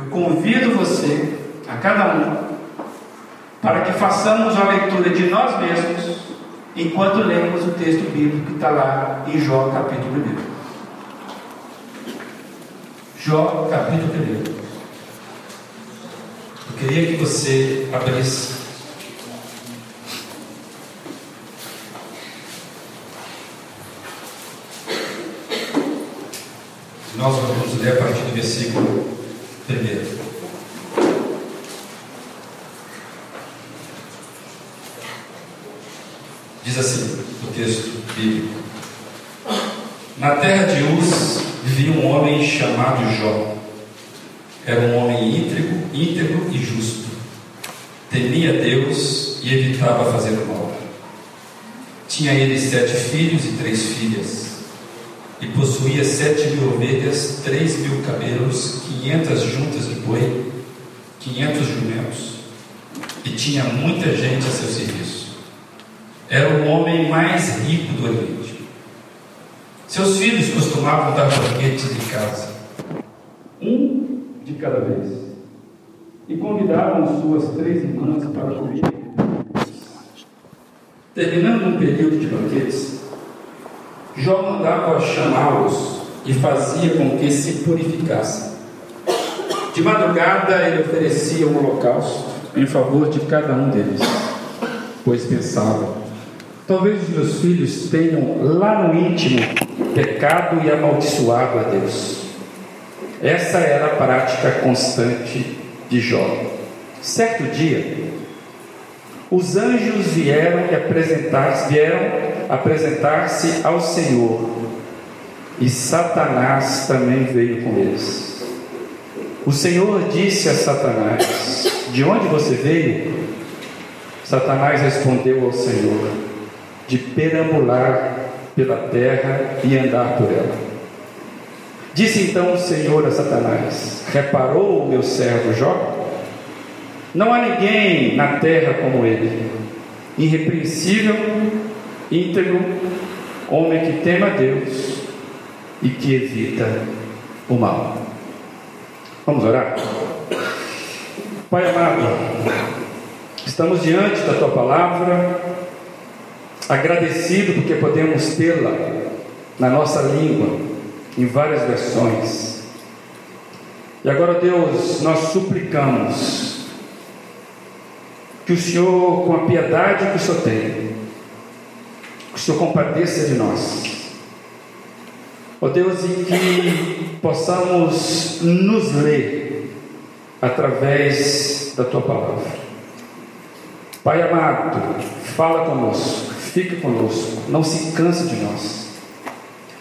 eu convido você, a cada um, para que façamos a leitura de nós mesmos enquanto lemos o texto bíblico que está lá em Jó, capítulo 1. Jó, capítulo 1. Eu queria que você abrisse Nós vamos ler a partir do versículo 1. Diz assim o texto bíblico: Na terra de Uz vivia um homem chamado Jó. Era um homem íntegro, íntegro e justo. Temia Deus e evitava fazer o mal. Tinha ele sete filhos e três filhas e possuía sete mil ovelhas, três mil camelos, quinhentas juntas de boi, quinhentos jumentos, e tinha muita gente a seu serviço. Era o homem mais rico do Oriente. Seus filhos costumavam dar banquetes em casa, um de cada vez, e convidavam suas três irmãs para comer. Terminando um período de banquetes, Jó mandava chamá-los e fazia com que se purificassem. De madrugada ele oferecia um holocausto em favor de cada um deles, pois pensava: talvez os meus filhos tenham lá no íntimo pecado e amaldiçoado a Deus. Essa era a prática constante de Jó. Certo dia, os anjos vieram apresentar vieram apresentar-se ao Senhor, e Satanás também veio com eles. O Senhor disse a Satanás: De onde você veio? Satanás respondeu ao Senhor: De perambular pela terra e andar por ela. Disse então o Senhor a Satanás: Reparou o meu servo Jó? Não há ninguém na terra como ele, irrepreensível íntegro, homem que tema a Deus e que evita o mal. Vamos orar? Pai amado, estamos diante da tua palavra, agradecido porque podemos tê-la na nossa língua, em várias versões. E agora, Deus, nós suplicamos que o Senhor, com a piedade que o Senhor tem, que o Senhor compadeça de nós. Ó oh Deus, e que possamos nos ler através da tua palavra. Pai amado, fala conosco, fica conosco, não se canse de nós.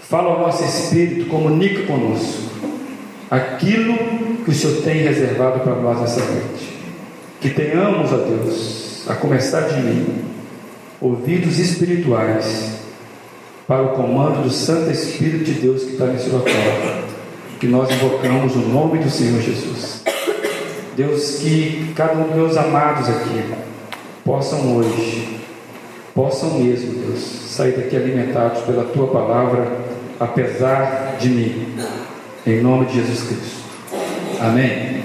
Fala ao nosso espírito, comunica conosco aquilo que o Senhor tem reservado para nós nessa noite. Que tenhamos, ó Deus, a começar de mim, ouvidos espirituais para o comando do Santo Espírito de Deus que está nesse local, que nós invocamos o nome do Senhor Jesus. Deus, que cada um dos meus amados aqui possam hoje, possam mesmo, Deus, sair daqui alimentados pela tua palavra, apesar de mim, em nome de Jesus Cristo. Amém.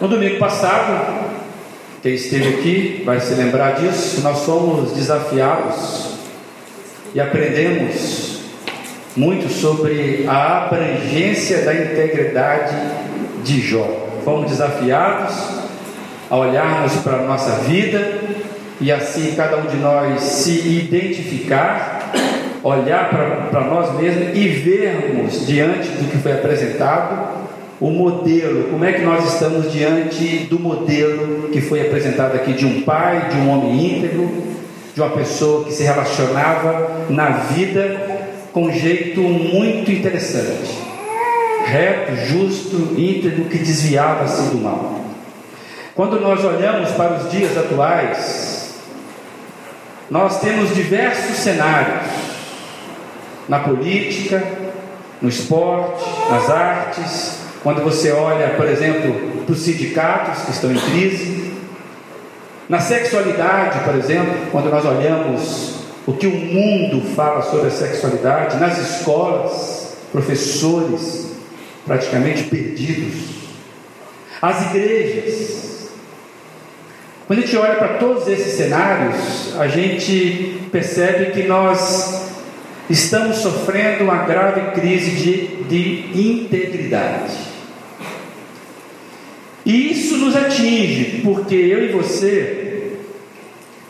No domingo passado, quem esteve aqui vai se lembrar disso. Nós somos desafiados e aprendemos muito sobre a abrangência da integridade de Jó. Fomos desafiados a olharmos para a nossa vida e assim cada um de nós se identificar, olhar para nós mesmos e vermos diante do que foi apresentado o modelo, como é que nós estamos diante do modelo que foi apresentado aqui de um pai, de um homem íntegro, de uma pessoa que se relacionava na vida com um jeito muito interessante, reto, justo, íntegro, que desviava-se do mal. Quando nós olhamos para os dias atuais, nós temos diversos cenários na política, no esporte, nas artes, quando você olha, por exemplo, para os sindicatos que estão em crise, na sexualidade, por exemplo, quando nós olhamos o que o mundo fala sobre a sexualidade, nas escolas, professores praticamente perdidos. As igrejas. Quando a gente olha para todos esses cenários, a gente percebe que nós estamos sofrendo uma grave crise de, de integridade. E isso nos atinge, porque eu e você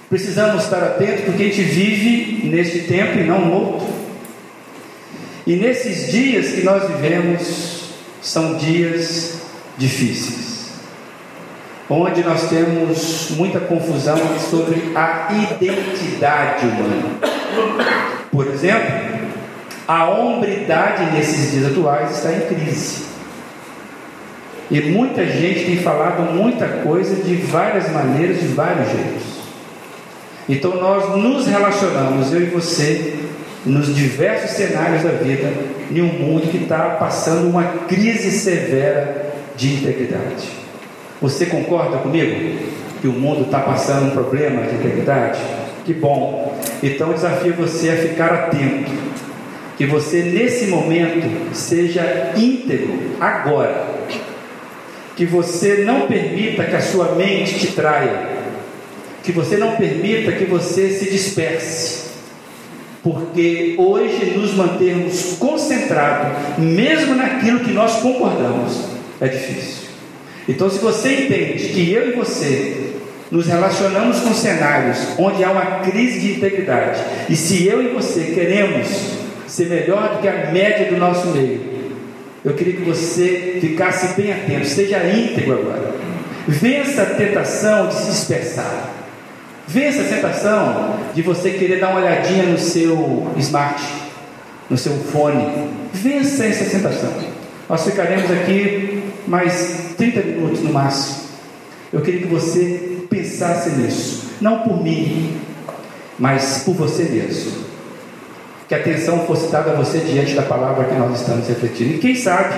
precisamos estar atentos, porque a gente vive neste tempo e não no outro. E nesses dias que nós vivemos, são dias difíceis, onde nós temos muita confusão sobre a identidade humana. Por exemplo, a hombridade nesses dias atuais está em crise. E muita gente tem falado muita coisa de várias maneiras, de vários jeitos. Então nós nos relacionamos, eu e você, nos diversos cenários da vida, em um mundo que está passando uma crise severa de integridade. Você concorda comigo que o mundo está passando um problema de integridade? Que bom. Então desafio você a ficar atento. Que você nesse momento seja íntegro agora. Que você não permita que a sua mente te traia. Que você não permita que você se disperse porque hoje nos mantermos concentrados, mesmo naquilo que nós concordamos, é difícil. Então, se você entende que eu e você nos relacionamos com cenários onde há uma crise de integridade, e se eu e você queremos ser melhor do que a média do nosso meio, eu queria que você ficasse bem atento, seja íntegro agora. Vença a tentação de se dispersar. Vença a tentação de você querer dar uma olhadinha no seu smart, no seu fone. Vença essa tentação. Nós ficaremos aqui mais 30 minutos no máximo. Eu queria que você pensasse nisso, não por mim, mas por você mesmo. Que a atenção fosse dada a você diante da palavra que nós estamos refletindo. E quem sabe,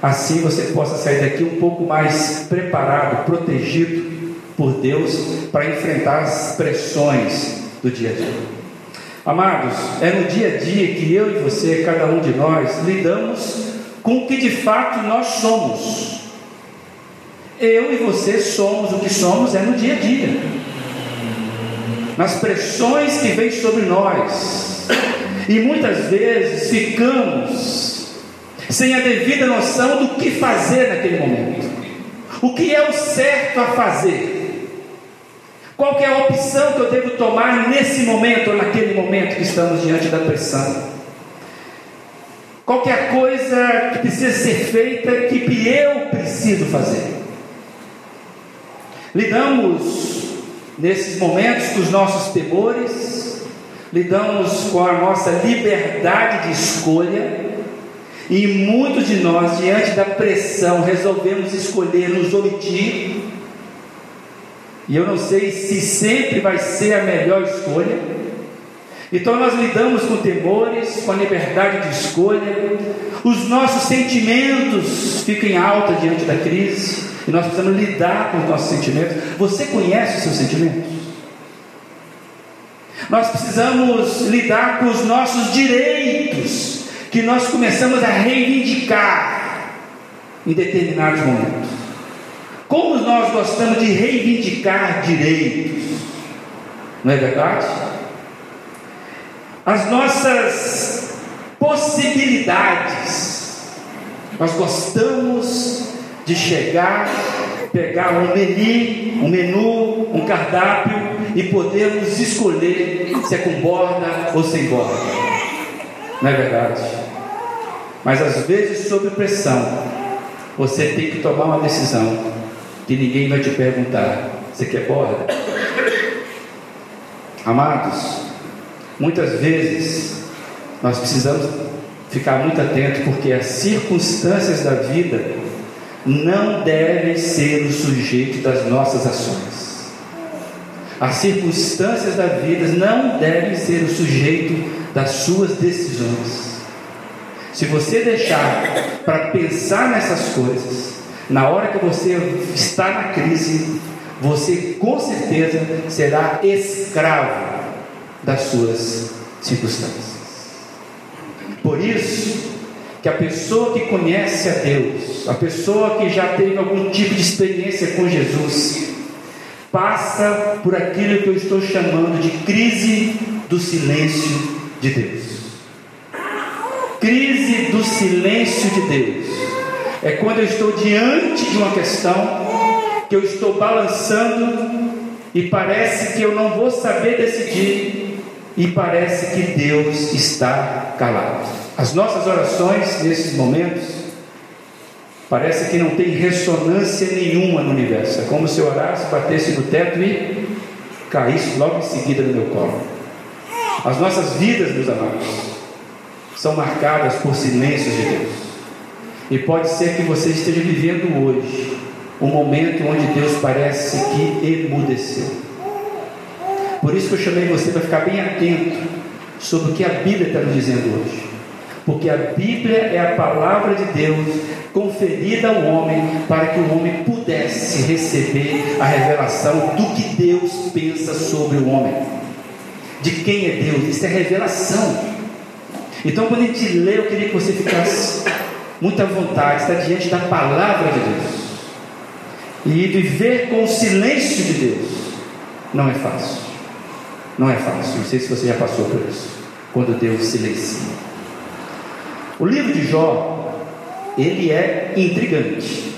assim você possa sair daqui um pouco mais preparado, protegido por Deus para enfrentar as pressões do dia a dia. Amados, é no dia a dia que eu e você, cada um de nós, lidamos com o que de fato nós somos. Eu e você somos o que somos é no dia a dia. Nas pressões que vêm sobre nós. E muitas vezes ficamos sem a devida noção do que fazer naquele momento. O que é o certo a fazer? Qual é a opção que eu devo tomar nesse momento ou naquele momento que estamos diante da pressão? Qual é a coisa que precisa ser feita que eu preciso fazer? Lidamos nesses momentos com os nossos temores, lidamos com a nossa liberdade de escolha, e muitos de nós, diante da pressão, resolvemos escolher nos omitir e eu não sei se sempre vai ser a melhor escolha. Então nós lidamos com temores, com a liberdade de escolha. Os nossos sentimentos ficam em alta diante da crise. E nós precisamos lidar com os nossos sentimentos. Você conhece os seus sentimentos? Nós precisamos lidar com os nossos direitos, que nós começamos a reivindicar em determinados momentos. Como nós gostamos de reivindicar direitos, não é verdade? As nossas possibilidades, nós gostamos de chegar, pegar um menu, um menu, um cardápio e podermos escolher se é com borda ou sem borda, não é verdade? Mas às vezes, sob pressão, você tem que tomar uma decisão que ninguém vai te perguntar: você quer borda? Amados, muitas vezes nós precisamos ficar muito atentos porque as circunstâncias da vida não devem ser o sujeito das nossas ações. As circunstâncias da vida não devem ser o sujeito das suas decisões. Se você deixar para pensar nessas coisas, na hora que você está na crise, você com certeza será escravo das suas circunstâncias. Por isso que a pessoa que conhece a Deus, a pessoa que já teve algum tipo de experiência com Jesus, passa por aquilo que eu estou chamando de crise do silêncio de Deus. Crise do silêncio de Deus é quando eu estou diante de uma questão que eu estou balançando e parece que eu não vou saber decidir e parece que Deus está calado. As nossas orações nesses momentos parece que não tem ressonância nenhuma no universo. É como se eu orasse, batesse no teto e caísse logo em seguida no meu colo. As nossas vidas, meus amados, são marcadas por silêncios de Deus. E pode ser que você esteja vivendo hoje um momento onde Deus parece que emudeceu. Por isso que eu chamei você para ficar bem atento sobre o que a Bíblia está nos dizendo hoje. Porque a Bíblia é a palavra de Deus conferida ao homem para que o homem pudesse receber a revelação do que Deus pensa sobre o homem. De quem é Deus? Isso é revelação. Então, quando a gente lê, eu queria que você ficasse muito à vontade, está diante da palavra de Deus. E viver com o silêncio de Deus não é fácil. Não é fácil. Não sei se você já passou por isso. Quando Deus silencia. O livro de Jó, ele é intrigante.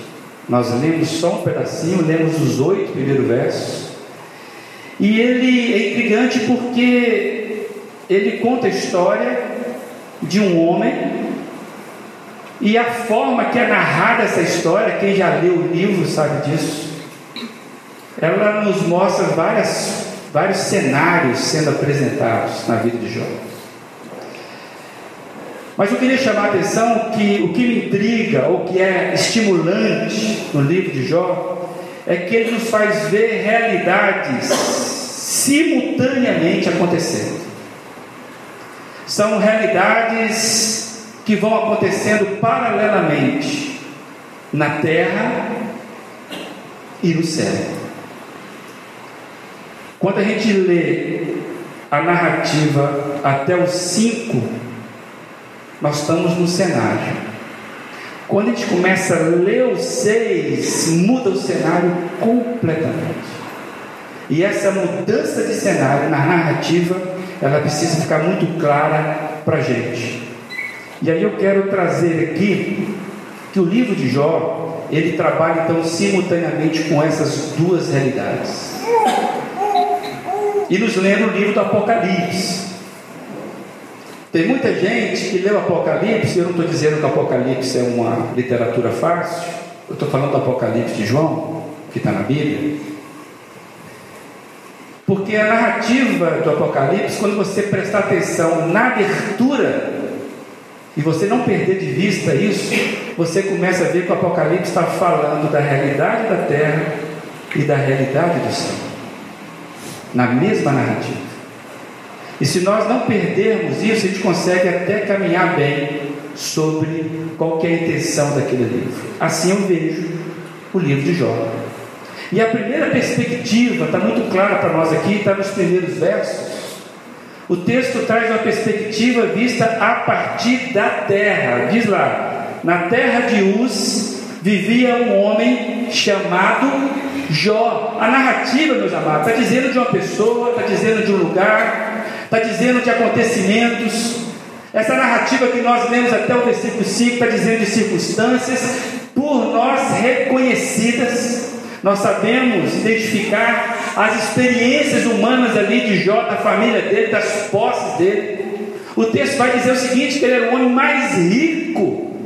Nós lemos só um pedacinho, lemos os oito primeiros versos. E ele é intrigante porque ele conta a história de um homem e a forma que é narrada essa história, quem já leu o livro sabe disso, ela nos mostra várias, vários cenários sendo apresentados na vida de Jó. Mas eu queria chamar a atenção que o que me intriga, ou que é estimulante no livro de Jó, é que ele nos faz ver realidades simultaneamente acontecendo. São realidades que vão acontecendo paralelamente na terra e no céu. Quando a gente lê a narrativa até os cinco, nós estamos no cenário. Quando a gente começa a ler os seis, muda o cenário completamente. E essa mudança de cenário na narrativa, ela precisa ficar muito clara para a gente. E aí eu quero trazer aqui que o livro de Jó, ele trabalha então simultaneamente com essas duas realidades. E nos lembra o livro do Apocalipse. Tem muita gente que lê o Apocalipse, eu não estou dizendo que o Apocalipse é uma literatura fácil, eu estou falando do Apocalipse de João, que está na Bíblia. Porque a narrativa do Apocalipse, quando você prestar atenção na abertura e você não perder de vista isso, você começa a ver que o Apocalipse está falando da realidade da terra e da realidade do céu, na mesma narrativa. E se nós não perdermos isso, a gente consegue até caminhar bem sobre qual é intenção daquele livro. Assim eu vejo o livro de Jó. E a primeira perspectiva está muito clara para nós aqui, está nos primeiros versos. O texto traz uma perspectiva vista a partir da terra. Diz lá: na terra de Uz vivia um homem chamado Jó. A narrativa, meus amados, está dizendo de uma pessoa, está dizendo de um lugar, está dizendo de acontecimentos. Essa narrativa que nós lemos até o versículo 5 está dizendo de circunstâncias por nós reconhecidas. Nós sabemos identificar as experiências humanas ali de Jó, da família dele, das posses dele. O texto vai dizer o seguinte: que ele era o homem mais rico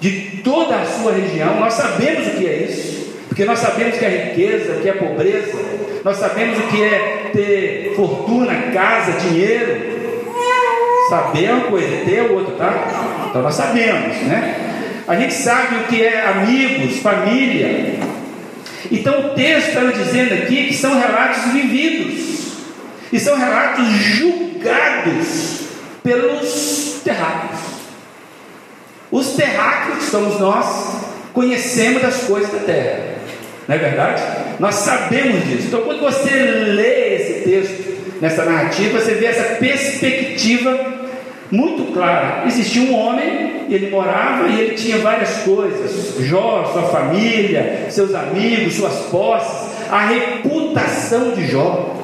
de toda a sua região. Nós sabemos o que é isso, porque nós sabemos que é riqueza, que é pobreza, nós sabemos o que é ter fortuna, casa, dinheiro. Sabemos coisa, ter o outro, tá? Então nós sabemos, né? A gente sabe o que é amigos, família, então o texto está dizendo aqui que são relatos vividos, e são relatos julgados pelos terráqueos. Os terráqueos somos nós, conhecemos das coisas da terra, não é verdade? Nós sabemos disso. Então, quando você lê esse texto, nessa narrativa, você vê essa perspectiva muito clara. Existia um homem, ele morava e ele tinha várias coisas: Jó, sua família, seus amigos, suas posses, a reputação de Jó.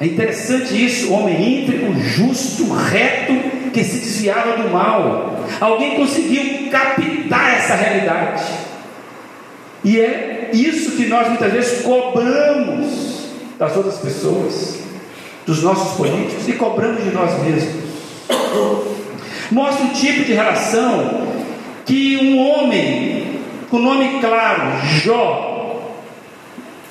É interessante isso, homem íntegro, justo, reto, que se desviava do mal. Alguém conseguiu captar essa realidade. E é isso que nós muitas vezes cobramos das outras pessoas, dos nossos políticos e cobramos de nós mesmos. Mostra um tipo de relação que um homem com nome claro, Jó,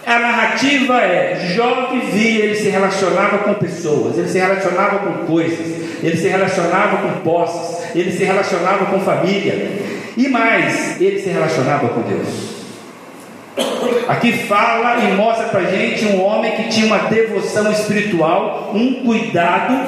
a narrativa é: Jó vivia, ele se relacionava com pessoas, ele se relacionava com coisas, ele se relacionava com posses, ele se relacionava com família, e mais, ele se relacionava com Deus. Aqui fala e mostra para gente um homem que tinha uma devoção espiritual, um cuidado,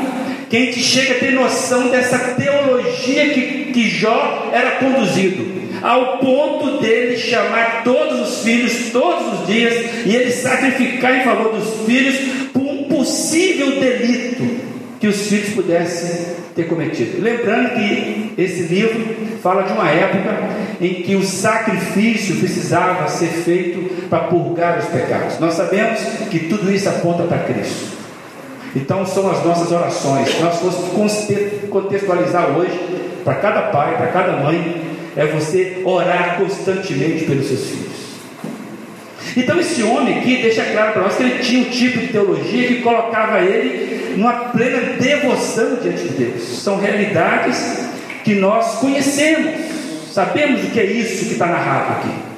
que a gente chega a ter noção dessa teologia que, que Jó era conduzido, ao ponto dele chamar todos os filhos todos os dias e ele sacrificar em favor dos filhos por um possível delito que os filhos pudessem ter cometido. Lembrando que esse livro fala de uma época em que o sacrifício precisava ser feito para purgar os pecados. Nós sabemos que tudo isso aponta para Cristo. Então são as nossas orações. Se nós fôssemos contextualizar hoje, para cada pai, para cada mãe, é você orar constantemente pelos seus filhos. Então esse homem aqui deixa claro para nós que ele tinha um tipo de teologia que colocava ele numa plena devoção diante de Deus. São realidades que nós conhecemos, sabemos o que é isso que está narrado aqui.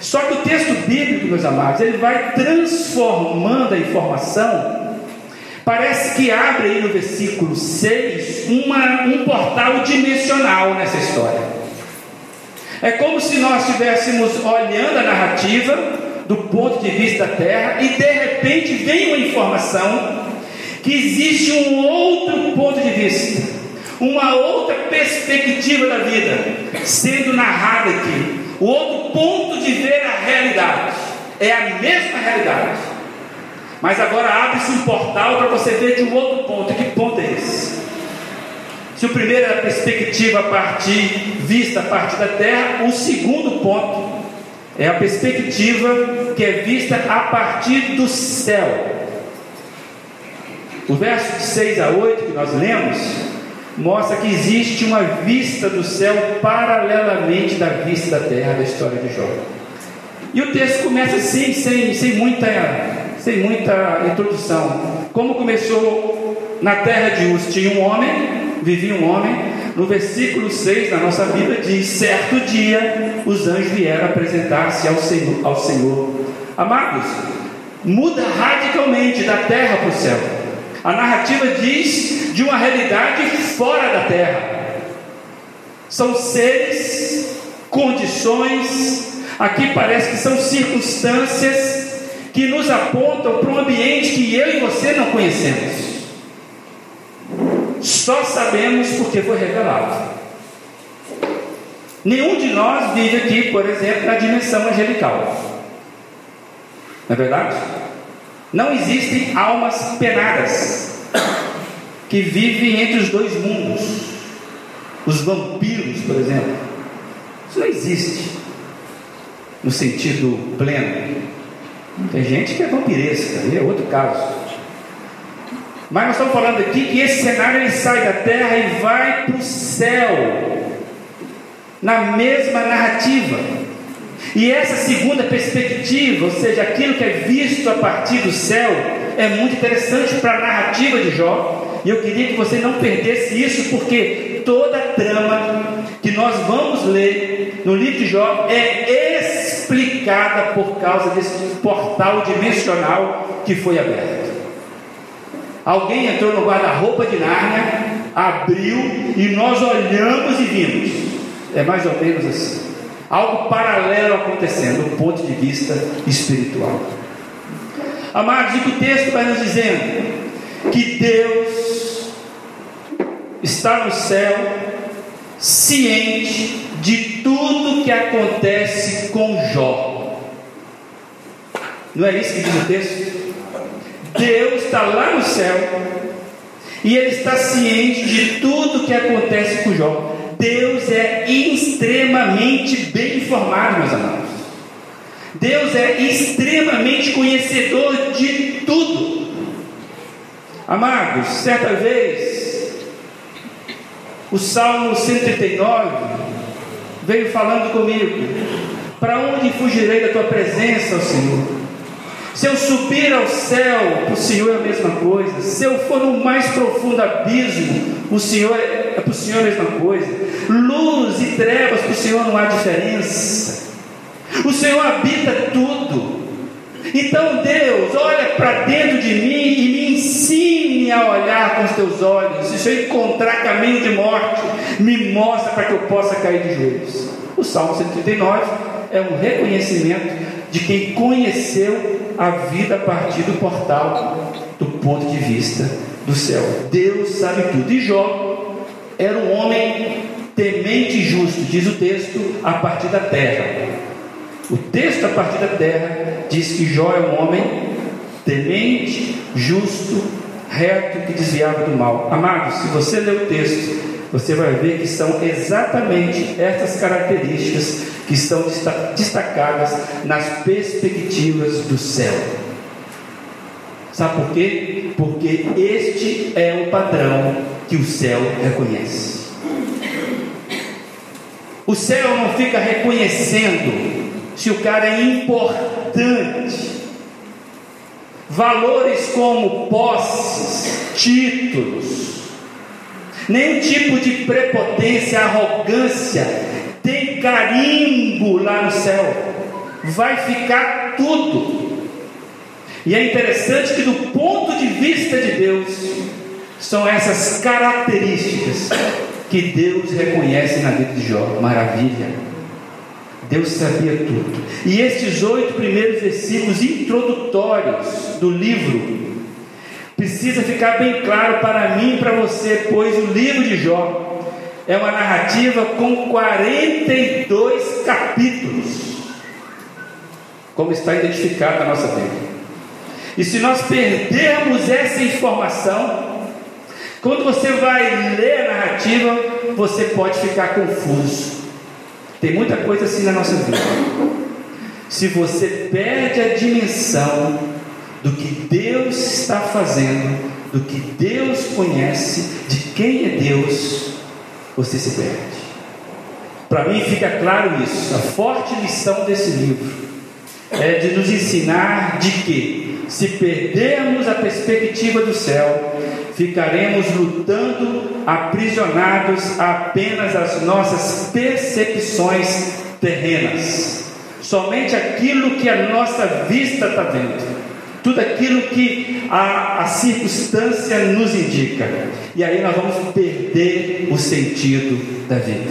Só que o texto bíblico, meus amados, ele vai transformando a informação. Parece que abre aí no versículo 6 uma, um portal dimensional nessa história. É como se nós estivéssemos olhando a narrativa do ponto de vista da terra e de repente vem uma informação existe um outro ponto de vista, uma outra perspectiva da vida sendo narrada aqui, o outro ponto de ver a realidade. É a mesma realidade. Mas agora abre-se um portal para você ver de um outro ponto. Que ponto é esse? Se o primeiro era a perspectiva a partir, vista a partir da terra, o segundo ponto é a perspectiva que é vista a partir do céu. O verso de 6 a 8 que nós lemos mostra que existe uma vista do céu paralelamente da vista da terra da história de Jó. E o texto começa assim, sem, sem, muita, sem muita introdução. Como começou na terra de Uz, tinha um homem, vivia um homem. No versículo 6 da nossa Bíblia diz: Certo dia os anjos vieram apresentar-se ao Senhor, ao Senhor. Amados, muda radicalmente da terra para o céu. A narrativa diz de uma realidade fora da terra. São seres, condições, aqui parece que são circunstâncias que nos apontam para um ambiente que eu e você não conhecemos. Só sabemos porque foi revelado. Nenhum de nós vive aqui, por exemplo, na dimensão angelical. Não é verdade? Não existem almas penadas que vivem entre os dois mundos. Os vampiros, por exemplo. Isso não existe no sentido pleno. Tem gente que é vampiresca, é outro caso. Mas nós estamos falando aqui que esse cenário ele sai da terra e vai para o céu, na mesma narrativa. E essa segunda perspectiva, ou seja, aquilo que é visto a partir do céu, é muito interessante para a narrativa de Jó. E eu queria que você não perdesse isso, porque toda a trama que nós vamos ler no livro de Jó é explicada por causa desse portal dimensional que foi aberto. Alguém entrou no guarda-roupa de Nárnia, abriu e nós olhamos e vimos. É mais ou menos assim algo paralelo acontecendo do ponto de vista espiritual. Amados, e que o texto vai nos dizendo que Deus está no céu, ciente de tudo que acontece com Jó. Não é isso que diz o texto? Deus está lá no céu E ele está ciente de tudo que acontece com Jó. Deus é extremamente bem informado, meus amados. Deus é extremamente conhecedor de tudo. Amados, certa vez, o Salmo 139 veio falando comigo: Para onde fugirei da tua presença, Senhor? Se eu subir ao céu, o Senhor é a mesma coisa. Se eu for no mais profundo abismo, o Senhor é, é para o Senhor a mesma coisa. Luz e trevas, para o Senhor não há diferença. O Senhor habita tudo. Então Deus, olha para dentro de mim e me ensine a olhar com os teus olhos. Se eu encontrar caminho de morte, me mostra para que eu possa cair de joelhos. O Salmo 139 é um reconhecimento de quem conheceu a vida a partir do portal, do ponto de vista do céu. Deus sabe tudo. E Jó era um homem temente e justo, diz o texto, a partir da terra. O texto a partir da terra diz que Jó é um homem temente, justo, reto, que desviava do mal. Amados, se você ler o texto, você vai ver que são exatamente essas características que estão destacadas nas perspectivas do céu. Sabe por quê? Porque este é o padrão que o céu reconhece. O céu não fica reconhecendo se o cara é importante. Valores como posses, títulos, nenhum tipo de prepotência, arrogância, tem carimbo lá no céu, vai ficar tudo. E é interessante que, do ponto de vista de Deus, são essas características que Deus reconhece na vida de Jó. Maravilha. Deus sabia tudo. E estes oito primeiros versículos introdutórios do livro Precisa ficar bem claro para mim e para você, pois o livro de Jó é uma narrativa com 42 capítulos, como está identificado na nossa Bíblia. E se nós perdermos essa informação, quando você vai ler a narrativa, você pode ficar confuso. Tem muita coisa assim na nossa vida. Se você perde a dimensão do que Deus está fazendo, do que Deus conhece, de quem é Deus, você se perde. Para mim fica claro isso. A forte lição desse livro é de nos ensinar de que, se perdermos a perspectiva do céu, ficaremos lutando aprisionados apenas às nossas percepções terrenas. Somente aquilo que a nossa vista está vendo tudo aquilo que a, a circunstância nos indica. E aí nós vamos perder o sentido da vida.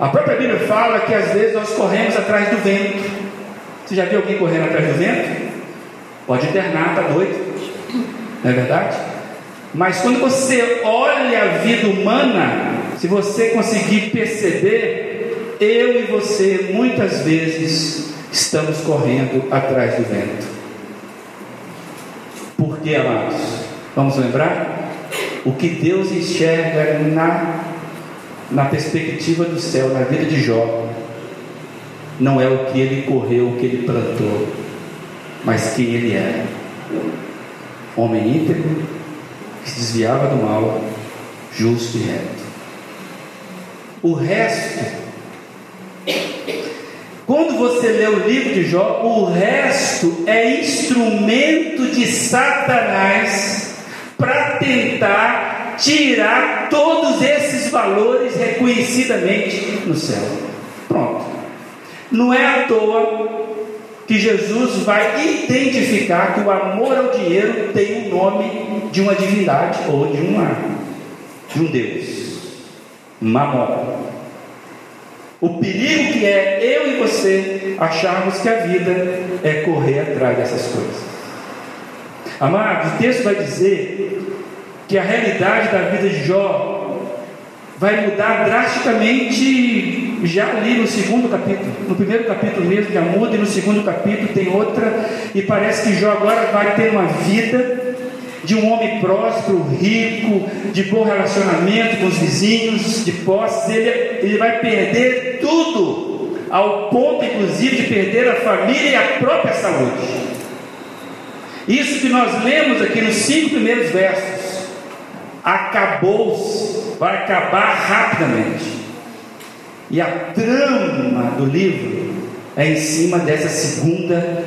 A própria Bíblia fala que às vezes nós corremos atrás do vento. Você já viu alguém correndo atrás do vento? Pode internar, está doido. Não é verdade? Mas quando você olha a vida humana, se você conseguir perceber, eu e você muitas vezes estamos correndo atrás do vento. Por que, amados? Vamos lembrar? O que Deus enxerga na, na perspectiva do céu, na vida de Jó, não é o que ele correu, o que ele plantou, mas quem ele era. Homem íntegro, desviava do mal, justo e reto. O resto quando você lê o livro de Jó, o resto é instrumento de Satanás para tentar tirar todos esses valores reconhecidamente no céu. Pronto. Não é à toa que Jesus vai identificar que o amor ao dinheiro tem o nome de uma divindade ou de, uma, de um Deus. Mamon. O perigo que é eu e você acharmos que a vida é correr atrás dessas coisas. Amados, o texto vai dizer que a realidade da vida de Jó vai mudar drasticamente já ali no segundo capítulo. No primeiro capítulo mesmo já muda, e no segundo capítulo tem outra, e parece que Jó agora vai ter uma vida de um homem próspero, rico, de bom relacionamento com os vizinhos, de posses, ele, ele vai perder tudo, ao ponto inclusive de perder a família e a própria saúde. Isso que nós lemos aqui nos cinco primeiros versos, acabou, vai acabar rapidamente. E a trama do livro é em cima dessa segunda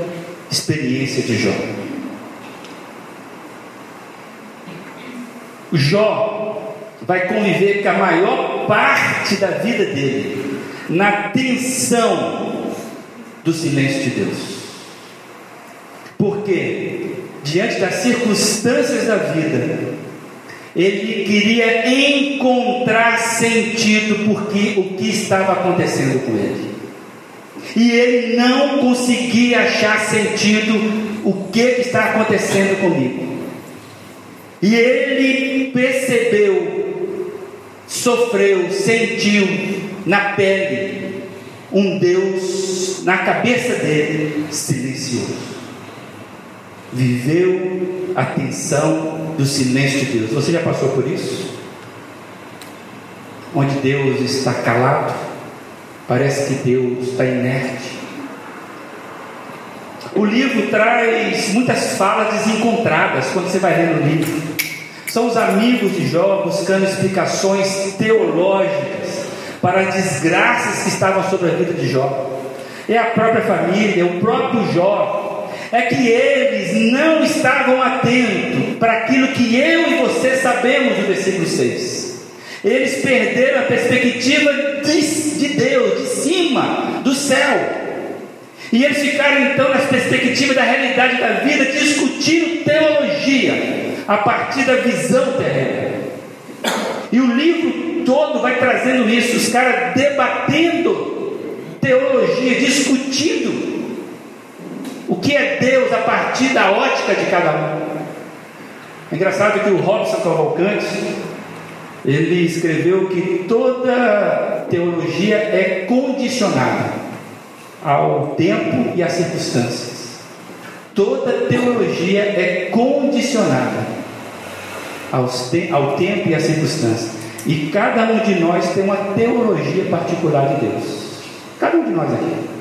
experiência de Jó. Jó vai conviver com a maior parte da vida dele na tensão do silêncio de Deus. Porque, diante das circunstâncias da vida, ele queria encontrar sentido porque o que estava acontecendo com ele. E ele não conseguia achar sentido o que está acontecendo comigo. E ele percebeu, sofreu, sentiu na pele um Deus na cabeça dele silencioso. Viveu a tensão do silêncio de Deus. Você já passou por isso? Onde Deus está calado, parece que Deus está inerte. O livro traz muitas falas desencontradas quando você vai lendo o livro. São os amigos de Jó buscando explicações teológicas para as desgraças que estavam sobre a vida de Jó. É a própria família, o próprio Jó. É que eles não estavam atentos para aquilo que eu e você sabemos no versículo 6. Eles perderam a perspectiva de, de Deus, de cima, do céu. E eles ficaram então nas perspectivas da realidade da vida, discutindo teologia a partir da visão terrena. E o livro todo vai trazendo isso, os caras debatendo teologia, discutindo o que é Deus a partir da ótica de cada um. É engraçado que o Robson Cavalcante ele escreveu que toda teologia é condicionada ao tempo e às circunstâncias. Toda teologia é condicionada ao tempo e às circunstâncias. E cada um de nós tem uma teologia particular de Deus. Cada um de nós aqui.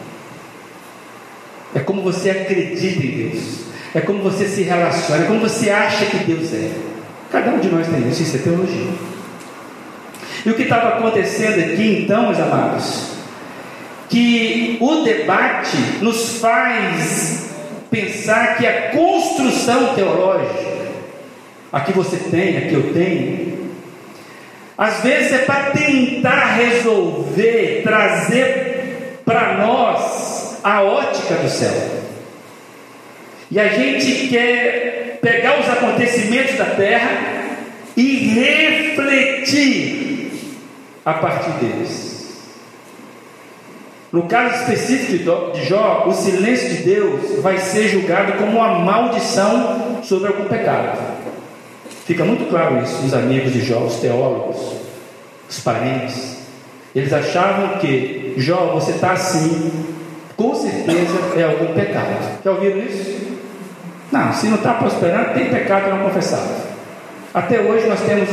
É como você acredita em Deus. É como você se relaciona. É como você acha que Deus é. Cada um de nós tem isso. Isso é teologia. E o que estava acontecendo aqui então, meus amados, que o debate nos faz pensar que a construção teológica, aqui você tem, aqui eu tenho, às vezes é para tentar resolver, trazer para nós a ótica do céu. E a gente quer pegar os acontecimentos da terra e refletir a partir deles. No caso específico de Jó, o silêncio de Deus vai ser julgado como uma maldição sobre algum pecado. Fica muito claro isso os amigos de Jó, os teólogos, os parentes. Eles achavam que Jó, você está assim, com certeza é algum pecado. Já ouviram isso? Não, se não está prosperando, tem pecado não confessado. Até hoje nós temos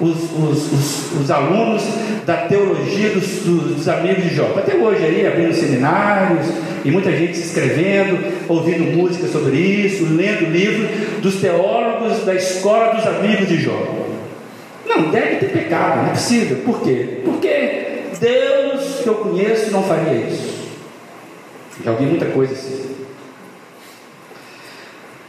os, os, os, os alunos da teologia dos, dos, amigos de Jó. Até hoje aí, abrindo seminários, e muita gente se inscrevendo, ouvindo música sobre isso, lendo livro dos teólogos da escola dos amigos de Jó. Não, deve ter pecado, não é possível. Por quê? Porque Deus que eu conheço não faria isso. Já ouvi muita coisa assim.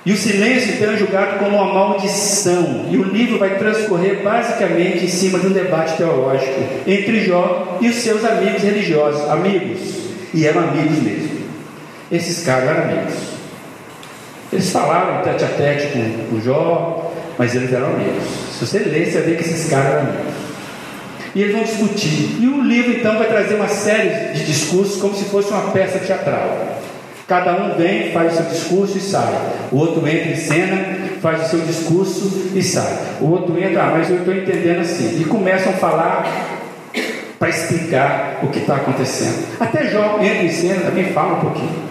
E o silêncio é julgado como uma maldição. E o livro vai transcorrer basicamente em cima de um debate teológico entre Jó e os seus amigos religiosos. Amigos. E eram amigos mesmo. Esses caras eram amigos. Eles falaram tete a tete com, com Jó, mas eles eram amigos. Se você ler, você ver que esses caras eram amigos. E eles vão discutir. E o livro então vai trazer uma série de discursos como se fosse uma peça teatral. Cada um vem, faz o seu discurso e sai. O outro entra em cena, faz o seu discurso e sai. O outro entra, ah, mas eu estou entendendo assim. E começam a falar para explicar o que está acontecendo. Até Jó entra em cena, também fala um pouquinho.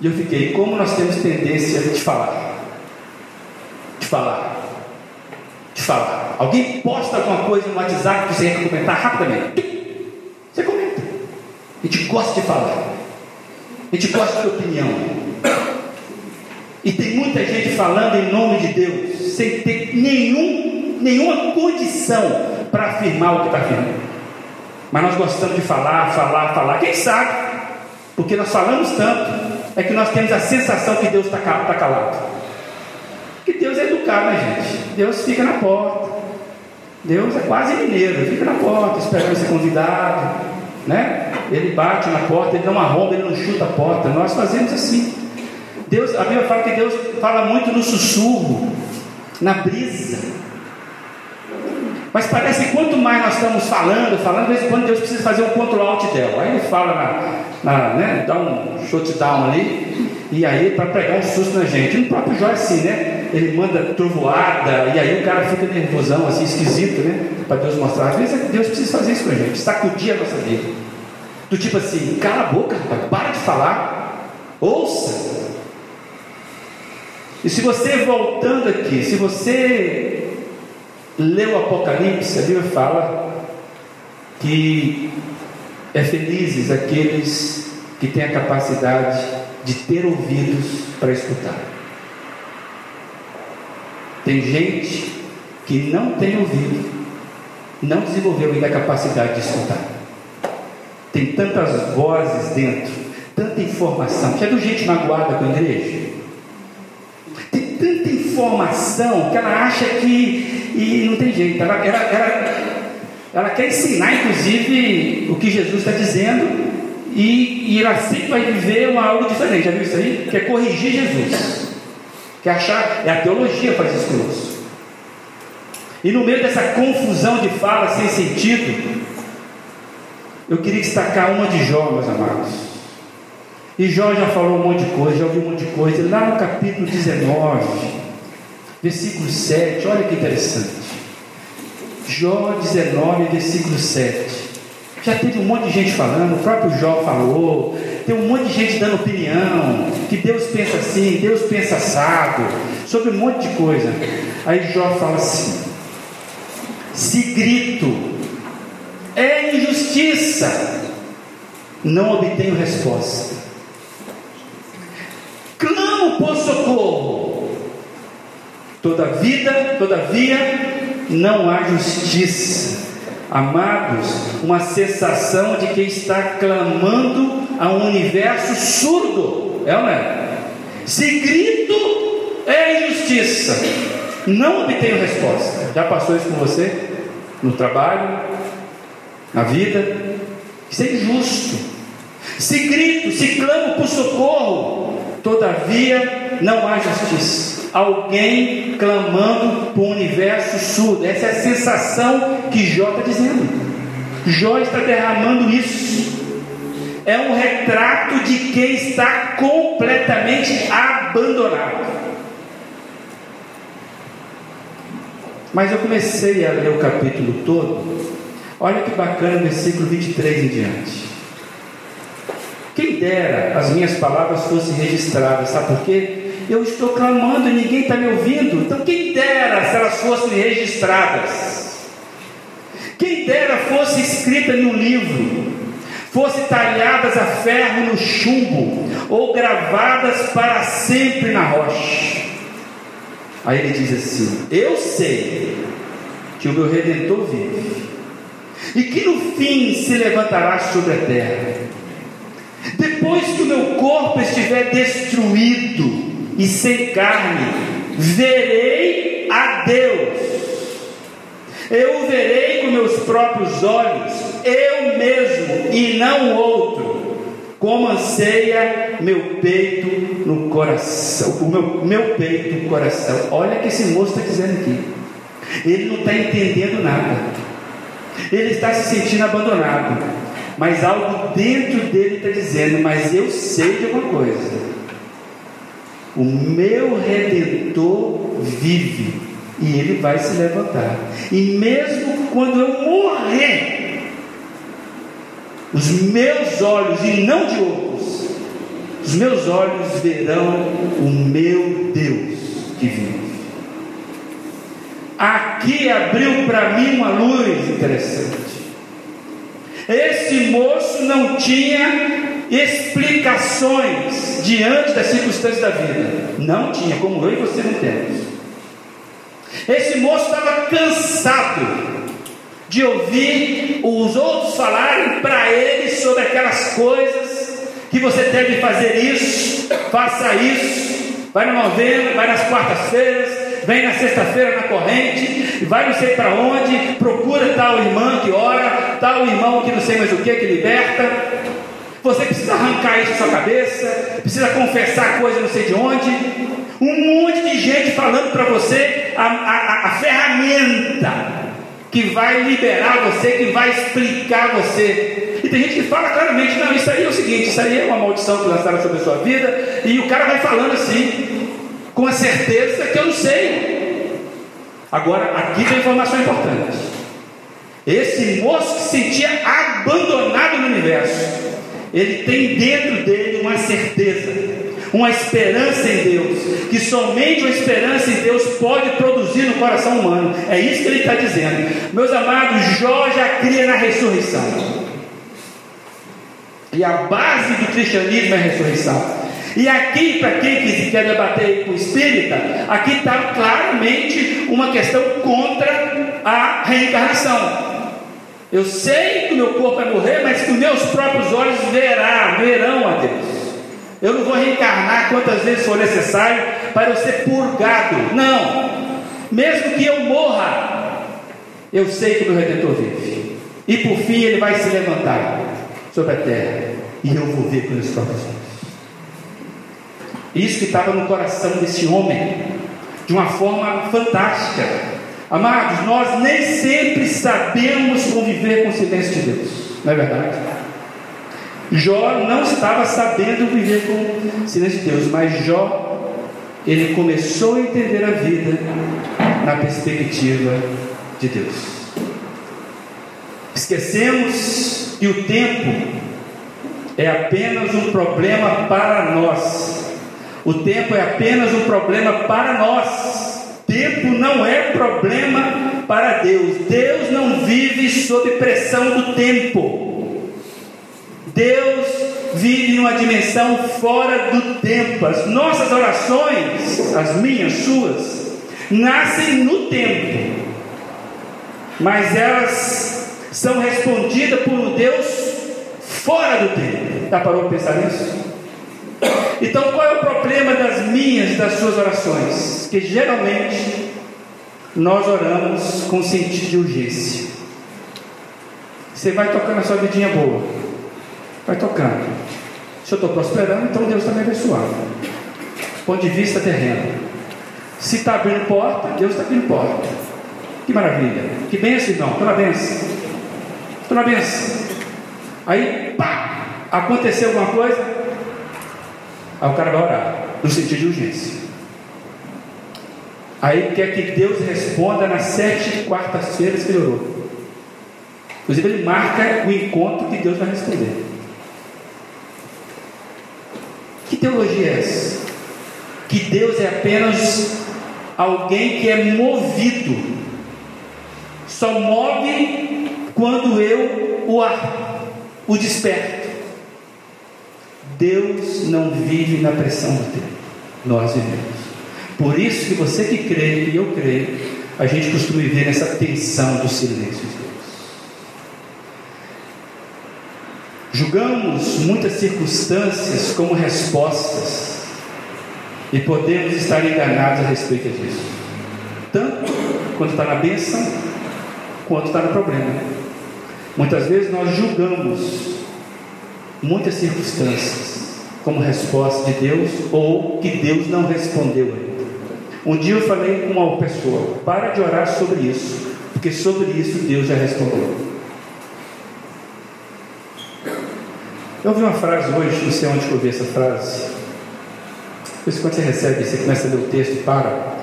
E eu fiquei, como nós temos tendência de falar? falar. De falar. Alguém posta alguma coisa no WhatsApp que você quer comentar rapidamente. Você comenta. A gente gosta de falar. A gente gosta de opinião. E tem muita gente falando em nome de Deus, sem ter nenhum, nenhuma condição para afirmar o que está afirmando. Mas nós gostamos de falar, falar, falar. Quem sabe? Porque nós falamos tanto, é que nós temos a sensação que Deus está tá calado. Que Deus é educado, né, gente? Deus fica na porta. Deus é quase mineiro, fica na porta, esperando ser convidado, né? Ele bate na porta, ele dá uma ronda, ele não chuta a porta. Nós fazemos assim. Deus, a Bíblia fala que Deus fala muito no sussurro, na brisa. Mas parece que quanto mais nós estamos falando, falando, de vez em quando Deus precisa fazer um control alt dela. Aí ele fala na, na né, dá um shutdown ali, e aí para pegar um susto na gente. E no próprio Jó é assim, né? Ele manda trovoada, e aí o cara fica nervosão, assim, esquisito, né? Para Deus mostrar. Às vezes Deus precisa fazer isso com a gente, sacudir a nossa vida. Do tipo assim, cala a boca, rapaz, para de falar, ouça. E se você voltando aqui, se você leu o Apocalipse, a Bíblia fala que é felizes aqueles que têm a capacidade de ter ouvidos para escutar. Tem gente que não tem ouvido, não desenvolveu ainda a capacidade de escutar. Tem tantas vozes dentro, tanta informação, é do gente magoada com a igreja. Tem tanta informação que ela acha que e não tem jeito. Ela, ela, ela, ela quer ensinar, inclusive, o que Jesus está dizendo, e, e, ela sempre vai viver uma, algo diferente. Já viu isso aí? Quer corrigir Jesus. Quer achar. É a teologia faz isso conosco. E no meio dessa confusão de fala sem sentido, eu queria destacar uma de Jó, meus amados. E Jó já falou um monte de coisa, já ouviu um monte de coisa. Lá no capítulo 19, versículo 7, olha que interessante. Jó 19, versículo 7. Já teve um monte de gente falando, o próprio Jó falou, tem um monte de gente dando opinião, que Deus pensa assim, Deus pensa assado, sobre um monte de coisa. Aí Jó fala assim: se grito, é injustiça, não obtenho resposta. Clamo por socorro, Todavia, todavia, não há justiça. Amados, uma sensação de que está clamando a um universo surdo, é ou não é? Se grito é injustiça, não obtenho resposta. Já passou isso com você? No trabalho? Na vida? Isso é injusto. Se grito, se clamo por socorro, todavia não há justiça alguém clamando para o universo surdo. Essa é a sensação que Jó está dizendo. Jó está derramando isso. É um retrato de quem está completamente abandonado. Mas eu comecei a ler o capítulo todo. Olha que bacana o versículo 23 em diante. Quem dera as minhas palavras fossem registradas, sabe por quê? Eu estou clamando e ninguém está me ouvindo. Então, quem dera se elas fossem registradas, quem dera fosse escrita em um livro, fossem talhadas a ferro no chumbo, ou gravadas para sempre na rocha. Aí ele diz assim: Eu sei que o meu redentor vive, e que no fim se levantará sobre a terra. Depois que o meu corpo estiver destruído, e sem carne, verei a Deus. Eu o verei com meus próprios olhos, eu mesmo e não outro, como anseia meu peito no coração, o meu, meu peito no coração. Olha o que esse moço está dizendo aqui. Ele não está entendendo nada. Ele está se sentindo abandonado. Mas algo dentro dele está dizendo, mas eu sei de alguma coisa. O meu redentor vive e ele vai se levantar. E mesmo quando eu morrer, os meus olhos, e não de outros, os meus olhos verão o meu Deus que vive. aqui abriu para mim uma luz interessante. Esse moço não tinha explicações diante das circunstâncias da vida. Não tinha, como eu e você não temos. Esse moço estava cansado de ouvir os outros falarem para ele sobre aquelas coisas que você deve fazer isso, faça isso, vai na novena, vai nas quartas-feiras, vem na sexta-feira na corrente, vai não sei para onde, procura tal irmã que ora, tal irmão que não sei mais o que, que liberta. Você precisa arrancar isso da sua cabeça, precisa confessar coisa não sei de onde. Um monte de gente falando para você a, a, a ferramenta que vai liberar você, que vai explicar você. E tem gente que fala claramente: não, isso aí é o seguinte, isso aí é uma maldição que lançaram sobre a sua vida, e o cara vai falando assim com a certeza que eu não sei. Agora, aqui tem informação importante. Esse moço que se sentia abandonado no universo, ele tem dentro dele uma certeza, uma esperança em Deus, que somente uma esperança em Deus pode produzir no coração humano. É isso que ele está dizendo. Meus amados, Jó já cria na ressurreição. E a base do cristianismo é a ressurreição. E aqui, para quem quer debater com o espírita, aqui está claramente uma questão contra a reencarnação. Eu sei que o meu corpo vai morrer, mas que os meus próprios olhos verá, verão a Deus. Eu não vou reencarnar quantas vezes for necessário para eu ser purgado. Não. Mesmo que eu morra, eu sei que o meu Redentor vive. E por fim ele vai se levantar sobre a terra. E eu vou ver com os próprios olhos. Isso que estava no coração desse homem, de uma forma fantástica. Amados, nós nem sempre sabemos conviver com o silêncio de Deus, não é verdade? Jó não estava sabendo viver com o silêncio de Deus, mas Jó, ele começou a entender a vida na perspectiva de Deus. Esquecemos que o tempo é apenas um problema para nós o tempo é apenas um problema para nós. Tempo não é problema para Deus. Deus não vive sob pressão do tempo. Deus vive numa dimensão fora do tempo. As nossas orações, as minhas, suas, nascem no tempo, mas elas são respondidas por um Deus fora do tempo. Já parou para pensar nisso? Então, qual é o problema das minhas, das suas orações? Que geralmente nós oramos com sentido de urgência. Você vai tocando a sua vidinha boa, vai tocando. Se eu estou prosperando, então Deus está me abençoando. Ponto de vista terreno. Se está abrindo porta, Deus está abrindo porta. Que maravilha. Que benção, irmão. Estou na benção. Estou na benção. Aí, pá, aconteceu alguma coisa, Aí o cara vai orar, no sentido de urgência. Aí quer que Deus responda nas sete quartas-feiras que ele orou. Inclusive, ele marca o encontro que Deus vai responder. Que teologia é essa? Que Deus é apenas alguém que é movido, só move quando eu o, o desperto. Deus não vive na pressão do tempo, nós vivemos. Por isso que você que crê e eu creio, a gente costuma viver nessa tensão do silêncio de Deus. Julgamos muitas circunstâncias como respostas e podemos estar enganados a respeito disso, tanto quando está na bênção quanto está no problema. Muitas vezes nós julgamos muitas circunstâncias como resposta de Deus ou que Deus não respondeu ainda. Um dia eu falei com uma pessoa: para de orar sobre isso, porque sobre isso Deus já respondeu. Eu ouvi uma frase hoje, não sei onde eu ouvi essa frase. Depois, quando você recebe, você começa a ler o texto e para.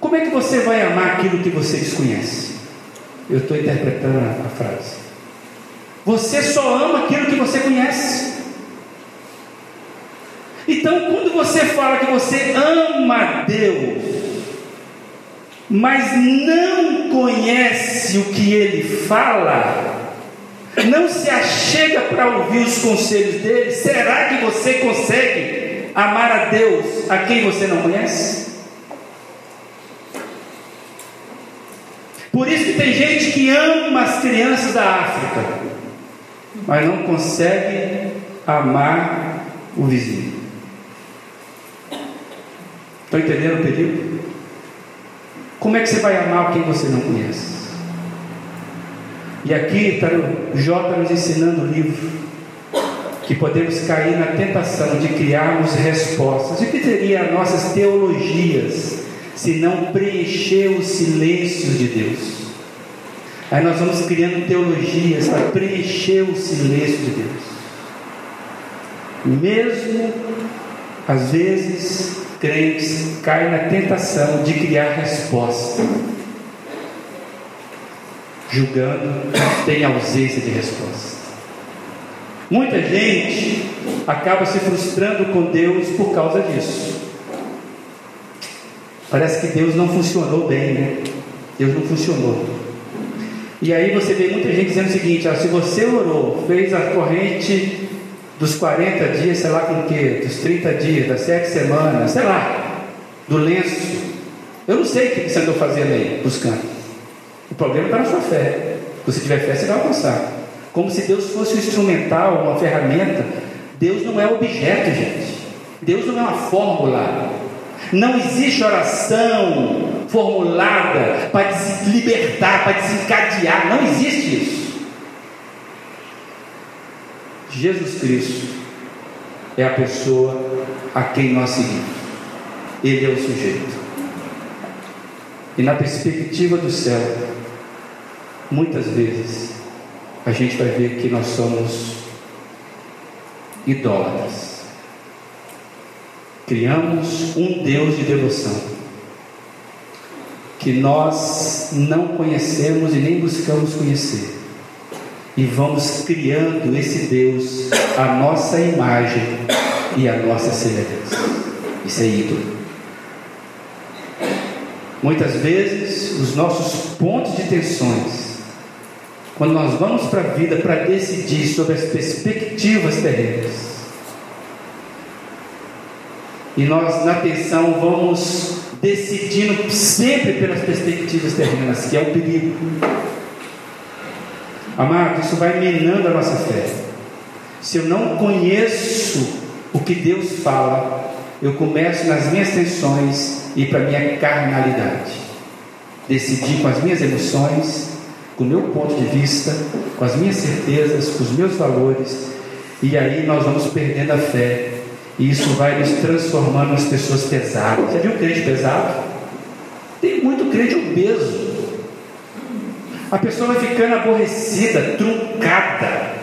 Como é que você vai amar aquilo que você desconhece? Eu estou interpretando a frase. Você só ama aquilo que você conhece. Então, quando você fala que você ama Deus, mas não conhece o que ele fala, não se achega para ouvir os conselhos dele, será que você consegue amar a Deus a quem você não conhece? Por isso que tem gente que ama as crianças da África, mas não consegue amar o vizinho. Estão entendendo o perigo? Como é que você vai amar quem você não conhece? E aqui está o J nos ensinando o livro que podemos cair na tentação de criarmos respostas. O que seriam nossas teologias se não preencher os silêncios de Deus? Aí nós vamos criando teologias para preencher o silêncio de Deus. Mesmo às vezes crentes caem na tentação de criar resposta, julgando que tem ausência de resposta. Muita gente acaba se frustrando com Deus por causa disso. Parece que Deus não funcionou bem, né? Deus não funcionou. E aí você vê muita gente dizendo o seguinte: ó, se você orou, fez a corrente dos 40 dias, sei lá com o que, dos 30 dias, das 7 semanas, sei lá, do lenço. Eu não sei o que você andou fazendo aí, buscando. O problema está na sua fé. Se você tiver fé, você vai alcançar. Como se Deus fosse um instrumental, uma ferramenta. Deus não é objeto, gente. Deus não é uma fórmula. Não existe oração formulada para libertar, para desencadear. Não existe isso. Jesus Cristo é a pessoa a quem nós seguimos. Ele é o sujeito. E na perspectiva do céu, muitas vezes a gente vai ver que nós somos idólatras. Criamos um Deus de devoção que nós não conhecemos e nem buscamos conhecer e vamos criando esse Deus a nossa imagem e a nossa semelhança. Isso é ídolo. Muitas vezes, os nossos pontos de tensões, quando nós vamos para a vida para decidir sobre as perspectivas terrenas, e nós na tensão vamos decidindo sempre pelas perspectivas terrenas, que é o perigo. Amado, isso vai minando a nossa fé. Se eu não conheço o que Deus fala, eu começo nas minhas tensões e para minha carnalidade. Decidir com as minhas emoções, com o meu ponto de vista, com as minhas certezas, com os meus valores, e aí nós vamos perdendo a fé, e isso vai nos transformando em pessoas pesadas. Já viu crente pesado? Tem muito crente obeso. A pessoa vai ficando aborrecida, truncada.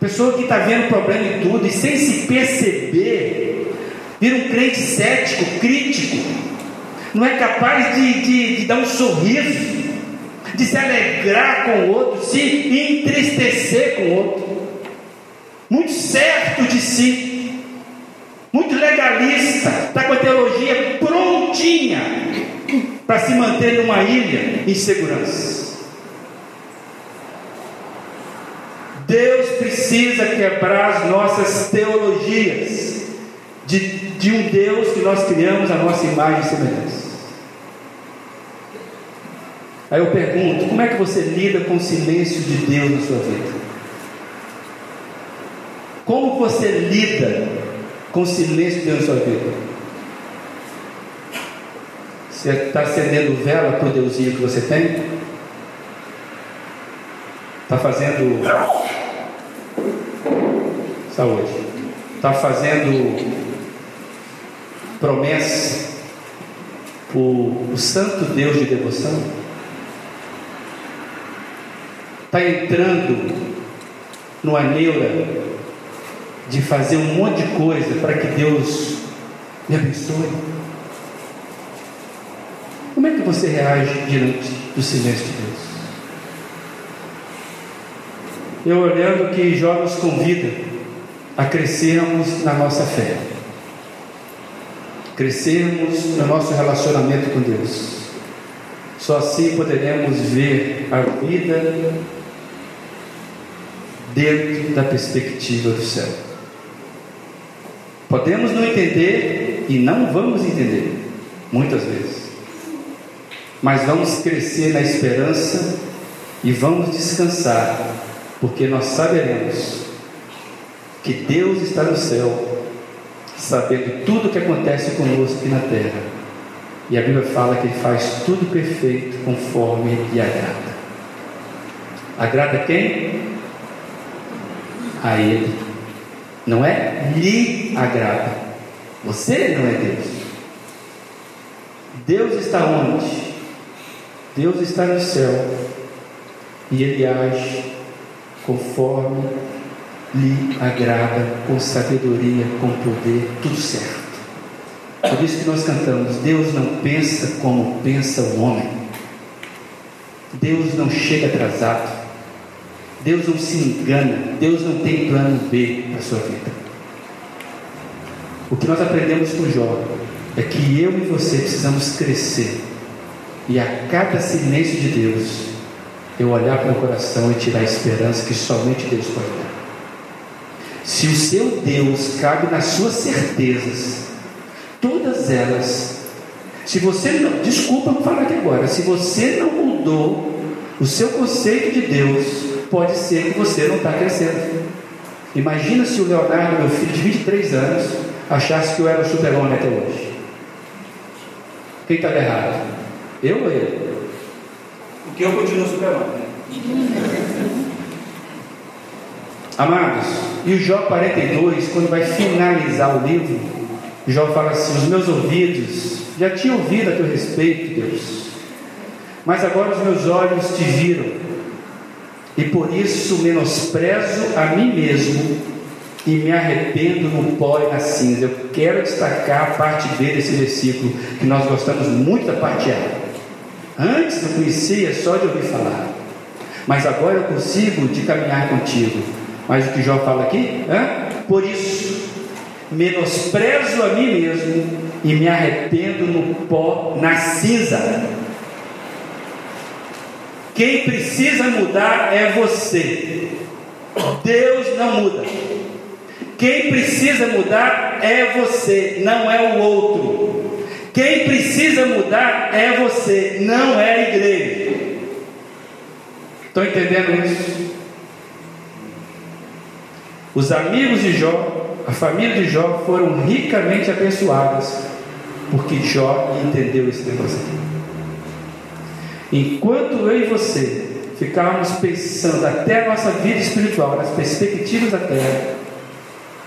Pessoa que está vendo problema em tudo e sem se perceber, vira um crente cético, crítico, não é capaz de, de, de dar um sorriso, de se alegrar com o outro, se entristecer com o outro, muito certo de si, muito legalista, está com a teologia prontinha para se manter numa ilha em segurança. Deus precisa quebrar as nossas teologias de, de um Deus que nós criamos a nossa imagem e semelhança. Aí eu pergunto: como é que você lida com o silêncio de Deus na sua vida? Como você lida com silêncio de Deus na sua vida? Você está acendendo vela para o Deusinho que você tem? Está fazendo saúde. Está fazendo promessa o, o santo Deus de devoção. Está entrando numa neura de fazer um monte de coisa para que Deus me abençoe. Como é que você reage diante do silêncio de Deus? Eu olhando que Jó nos convida a crescermos na nossa fé, crescermos no nosso relacionamento com Deus. Só assim poderemos ver a vida dentro da perspectiva do céu. Podemos não entender e não vamos entender, muitas vezes, mas vamos crescer na esperança e vamos descansar, porque nós saberemos que Deus está no céu, sabendo tudo o que acontece conosco aqui na terra. E a Bíblia fala que Ele faz tudo perfeito conforme lhe agrada. Agrada quem? A Ele. Não é lhe agrada. Você não é Deus. Deus está onde? Deus está no céu e ele age conforme lhe agrada, com sabedoria, com poder, tudo certo. Por isso que nós cantamos: Deus não pensa como pensa o homem, Deus não chega atrasado, Deus não se engana, Deus não tem plano B para a sua vida. O que nós aprendemos com Jó é que eu e você precisamos crescer, e a cada silêncio de Deus, eu olhar para o coração e tirar a esperança que somente Deus pode dar. Se o seu Deus cabe nas suas certezas, todas elas, se você não, desculpa falar aqui agora, se você não mudou o seu conceito de Deus, pode ser que você não está crescendo. Imagina se o Leonardo, meu filho de 23 anos, achasse que eu era o super-homem até hoje. Quem estava errado? Eu ou ele? Porque eu continuo super-homem. Amados, e o Jó 42, quando vai finalizar o livro, Jó fala assim: Os meus ouvidos já tinham ouvido a teu respeito, Deus, mas agora os meus olhos te viram, e por isso menosprezo a mim mesmo e me arrependo no pó e na cinza. Eu quero destacar a parte B desse versículo, que nós gostamos muito da parte A. Antes eu conhecia só de ouvir falar, mas agora eu consigo de caminhar contigo. Mas o que Jó fala aqui? Hã? Por isso, menosprezo a mim mesmo e me arrependo no pó, na cinza. Quem precisa mudar é você. Deus não muda. Quem precisa mudar é você, não é o outro. Quem precisa mudar é você, não é a igreja. Estão entendendo isso? Os amigos de Jó, a família de Jó foram ricamente abençoadas, porque Jó entendeu esse negócio aqui. Enquanto eu e você ficarmos pensando até a nossa vida espiritual, nas perspectivas da terra,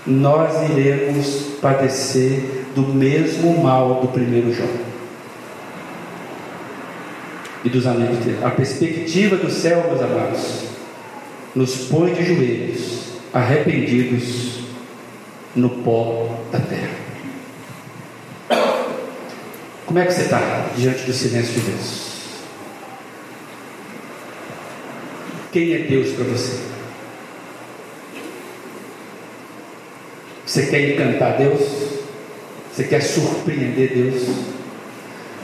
nós iremos padecer do mesmo mal do primeiro Jó e dos amigos dele. A perspectiva do céu, meus amados, nos põe de joelhos, arrependidos no pó da terra. Como é que você está diante do silêncio de Deus? Quem é Deus para você? Você quer encantar Deus? Você quer surpreender Deus?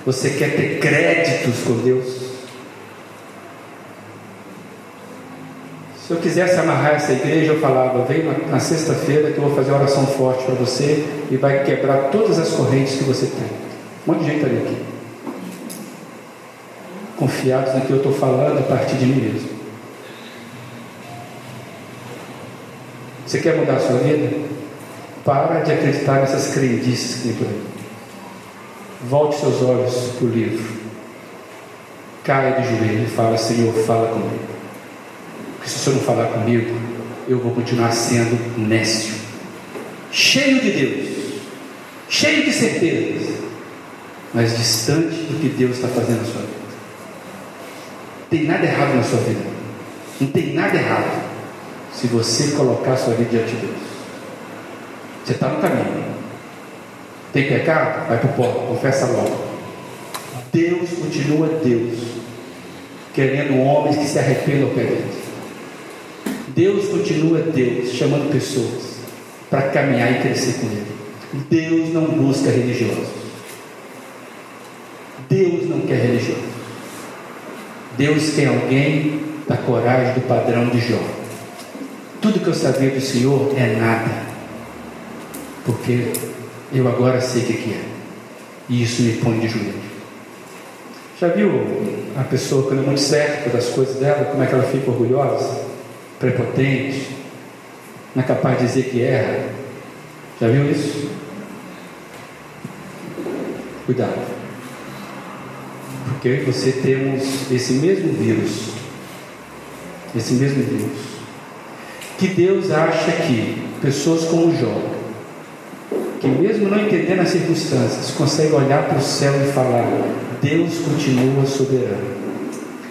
Você quer ter créditos com Deus? Se eu quisesse amarrar essa igreja, eu falava: vem na, sexta-feira que eu vou fazer uma oração forte para você e vai quebrar todas as correntes que você tem. Um monte de gente ali aqui. Confiados no que eu estou falando a partir de mim mesmo. Você quer mudar a sua vida? Para de acreditar nessas crendices que tem por aí. Volte seus olhos para o livro. Caia de joelho e fala, Senhor, fala comigo. Porque se o Senhor não falar comigo, eu vou continuar sendo nécio. Cheio de Deus. Cheio de certezas. Mas distante do que Deus está fazendo na sua vida. Não tem nada errado na sua vida. Não tem nada errado se você colocar sua vida diante de Deus. Você está no caminho. Tem pecado? Vai para o pó, confessa logo. Deus continua Deus, querendo homens que se arrependam perante. Deus continua Deus, chamando pessoas para caminhar e crescer com Ele. Deus não busca religiosos. Deus não quer religiosos. Deus tem alguém da coragem do padrão de Jó. Tudo que eu sabia do Senhor é nada, porque eu agora sei o que é, e isso me põe de joelho. Já viu a pessoa quando é muito certa das coisas dela, como é que ela fica orgulhosa, prepotente, não é capaz de dizer que erra? Já viu isso? Cuidado. Porque eu e você temos esse mesmo vírus. Esse mesmo vírus. Que Deus acha que pessoas como Jó, que mesmo não entendendo as circunstâncias, conseguem olhar para o céu e falar: Deus continua soberano.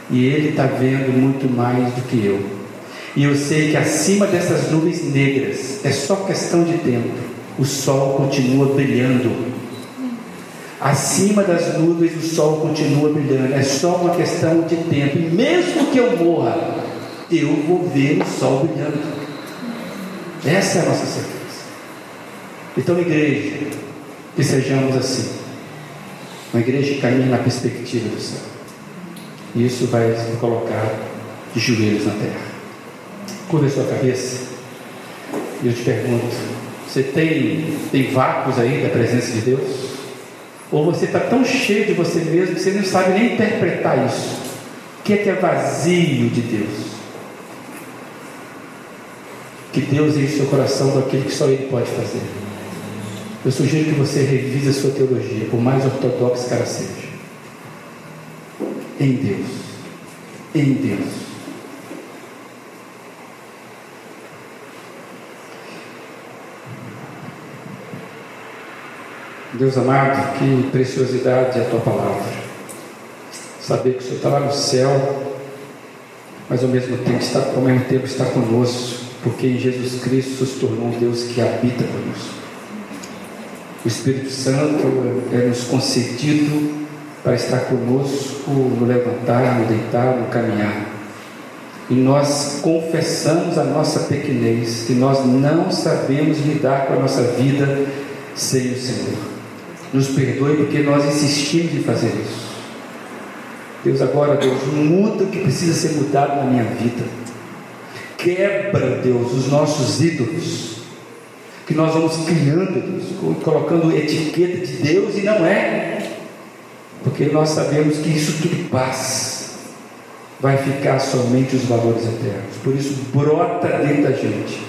E Ele está vendo muito mais do que eu. E eu sei que acima dessas nuvens negras é só questão de tempo. O sol continua brilhando Acima das nuvens o sol continua brilhando. É só uma questão de tempo. E mesmo que eu morra, eu vou ver o sol brilhando. Essa é a nossa certeza. Então, igreja, que sejamos assim. Uma igreja que caminha na perspectiva do céu. E isso vai me colocar de joelhos na terra. Curva a sua cabeça. E eu te pergunto: você tem, tem vácuos aí da presença de Deus? Ou você está tão cheio de você mesmo que você não sabe nem interpretar isso. O que é que é vazio de Deus? Que Deus enche seu coração daquilo que só Ele pode fazer. Eu sugiro que você revise a sua teologia, por mais ortodoxa que ela seja. Em Deus. Em Deus. Deus amado, que preciosidade é a tua palavra. Saber que o Senhor está lá no céu, mas ao mesmo tempo está, ao mesmo tempo está conosco, porque em Jesus Cristo se tornou um Deus que habita conosco. O Espírito Santo é nos concedido para estar conosco no levantar, no deitar, no caminhar. E nós confessamos a nossa pequenez, que nós não sabemos lidar com a nossa vida sem o Senhor. Nos perdoe porque nós insistimos em fazer isso. Deus, agora, Deus, muda o que precisa ser mudado na minha vida. Quebra, Deus, os nossos ídolos. Que nós vamos criando, Deus, colocando etiqueta de Deus e não é. Porque nós sabemos que isso tudo passa. Vai ficar somente os valores eternos. Por isso, brota dentro da gente.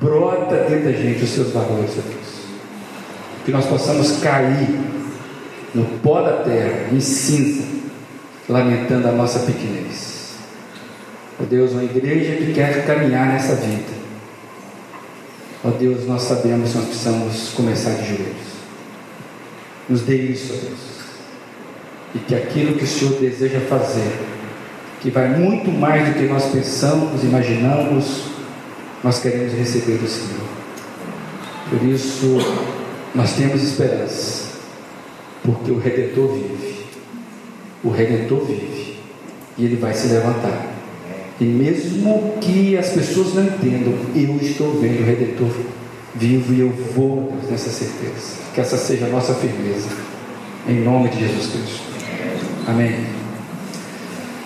Brota dentro da gente os seus valores, Deus que nós possamos cair no pó da terra, em cinza, lamentando a nossa pequenez. Ó Deus, uma igreja que quer caminhar nessa vida. Ó Deus, nós sabemos que nós precisamos começar de joelhos. Nos dê isso, ó Deus. E que aquilo que o Senhor deseja fazer, que vai muito mais do que nós pensamos, imaginamos, nós queremos receber do Senhor. Por isso, nós temos esperança, porque o Redentor vive. O Redentor vive e ele vai se levantar. E mesmo que as pessoas não entendam, eu estou vendo o Redentor vivo e eu vou nessa certeza. Que essa seja a nossa firmeza. Em nome de Jesus Cristo. Amém.